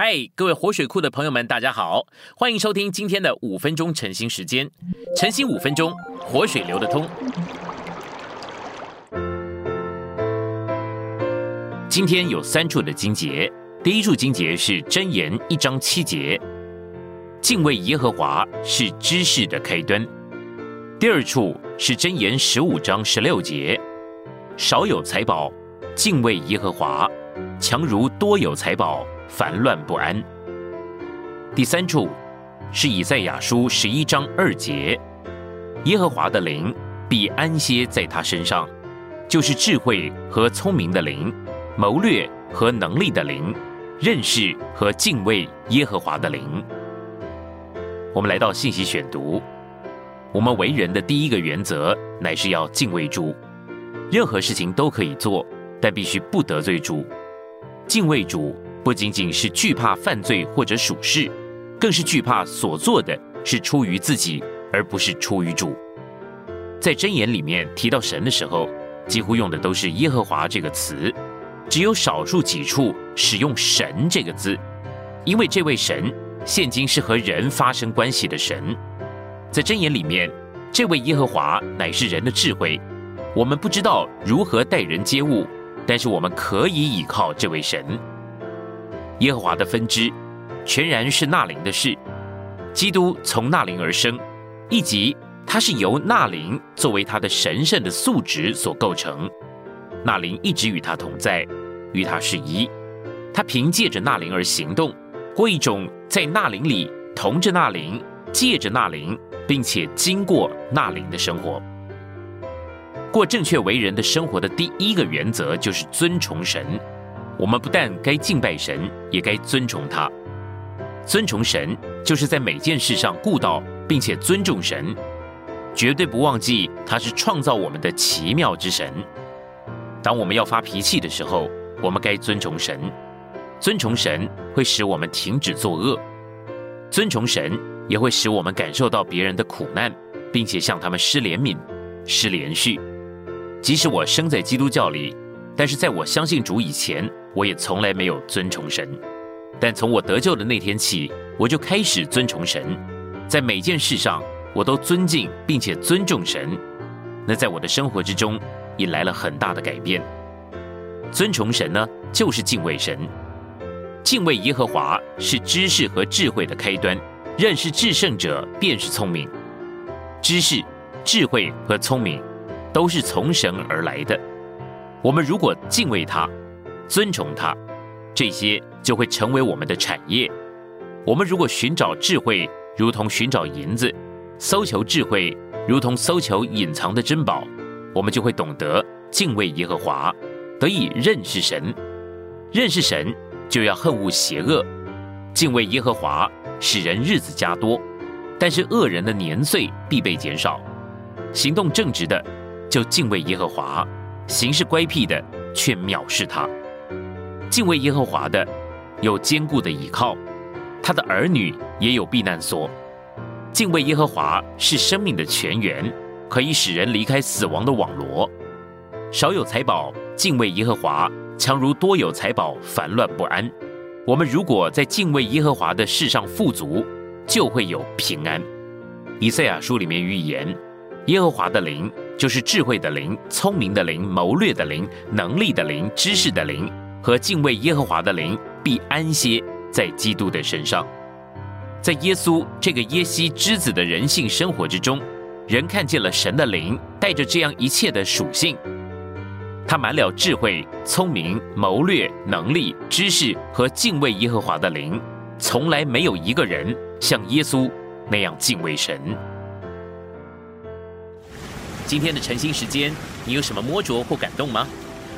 嗨，各位活水库的朋友们，大家好，欢迎收听今天的五分钟晨兴时间。晨兴五分钟，活水流得通。今天有三处的经节，第一处经节是箴言一章七节，敬畏耶和华是知识的开端。第二处是箴言十五章十六节，少有财宝，敬畏耶和华，强如多有财宝。烦乱不安。第三处是以赛亚书十一章二节，耶和华的灵必安歇在他身上，就是智慧和聪明的灵，谋略和能力的灵，认识和敬畏耶和华的灵。我们来到信息选读，我们为人的第一个原则乃是要敬畏主，任何事情都可以做，但必须不得罪主，敬畏主。不仅仅是惧怕犯罪或者属事，更是惧怕所做的是出于自己，而不是出于主。在箴言里面提到神的时候，几乎用的都是耶和华这个词，只有少数几处使用神这个字，因为这位神现今是和人发生关系的神。在箴言里面，这位耶和华乃是人的智慧，我们不知道如何待人接物，但是我们可以倚靠这位神。耶和华的分支，全然是纳灵的事。基督从纳灵而生，以及他是由纳灵作为他的神圣的素质所构成。纳灵一直与他同在，与他是一。他凭借着纳灵而行动，过一种在纳灵里同着纳灵、借着纳灵，并且经过纳灵的生活。过正确为人的生活的第一个原则就是尊崇神。我们不但该敬拜神，也该尊崇他。尊崇神，就是在每件事上顾到，并且尊重神，绝对不忘记他是创造我们的奇妙之神。当我们要发脾气的时候，我们该尊崇神。尊崇神会使我们停止作恶，尊崇神也会使我们感受到别人的苦难，并且向他们施怜悯、施连续。即使我生在基督教里。但是在我相信主以前，我也从来没有尊崇神。但从我得救的那天起，我就开始尊崇神，在每件事上我都尊敬并且尊重神。那在我的生活之中引来了很大的改变。尊崇神呢，就是敬畏神。敬畏耶和华是知识和智慧的开端。认识至圣者便是聪明。知识、智慧和聪明都是从神而来的。我们如果敬畏他、尊崇他，这些就会成为我们的产业。我们如果寻找智慧，如同寻找银子；搜求智慧，如同搜求隐藏的珍宝，我们就会懂得敬畏耶和华，得以认识神。认识神，就要恨恶邪恶。敬畏耶和华，使人日子加多；但是恶人的年岁必被减少。行动正直的，就敬畏耶和华。行事乖僻的却藐视他，敬畏耶和华的有坚固的倚靠，他的儿女也有避难所。敬畏耶和华是生命的泉源，可以使人离开死亡的网罗。少有财宝，敬畏耶和华强如多有财宝，烦乱不安。我们如果在敬畏耶和华的事上富足，就会有平安。以赛亚书里面预言，耶和华的灵。就是智慧的灵、聪明的灵、谋略的灵、能力的灵、知识的灵和敬畏耶和华的灵，必安歇在基督的身上。在耶稣这个耶西之子的人性生活之中，人看见了神的灵带着这样一切的属性。他满了智慧、聪明、谋略、能力、知识和敬畏耶和华的灵，从来没有一个人像耶稣那样敬畏神。今天的晨兴时间，你有什么摸着或感动吗？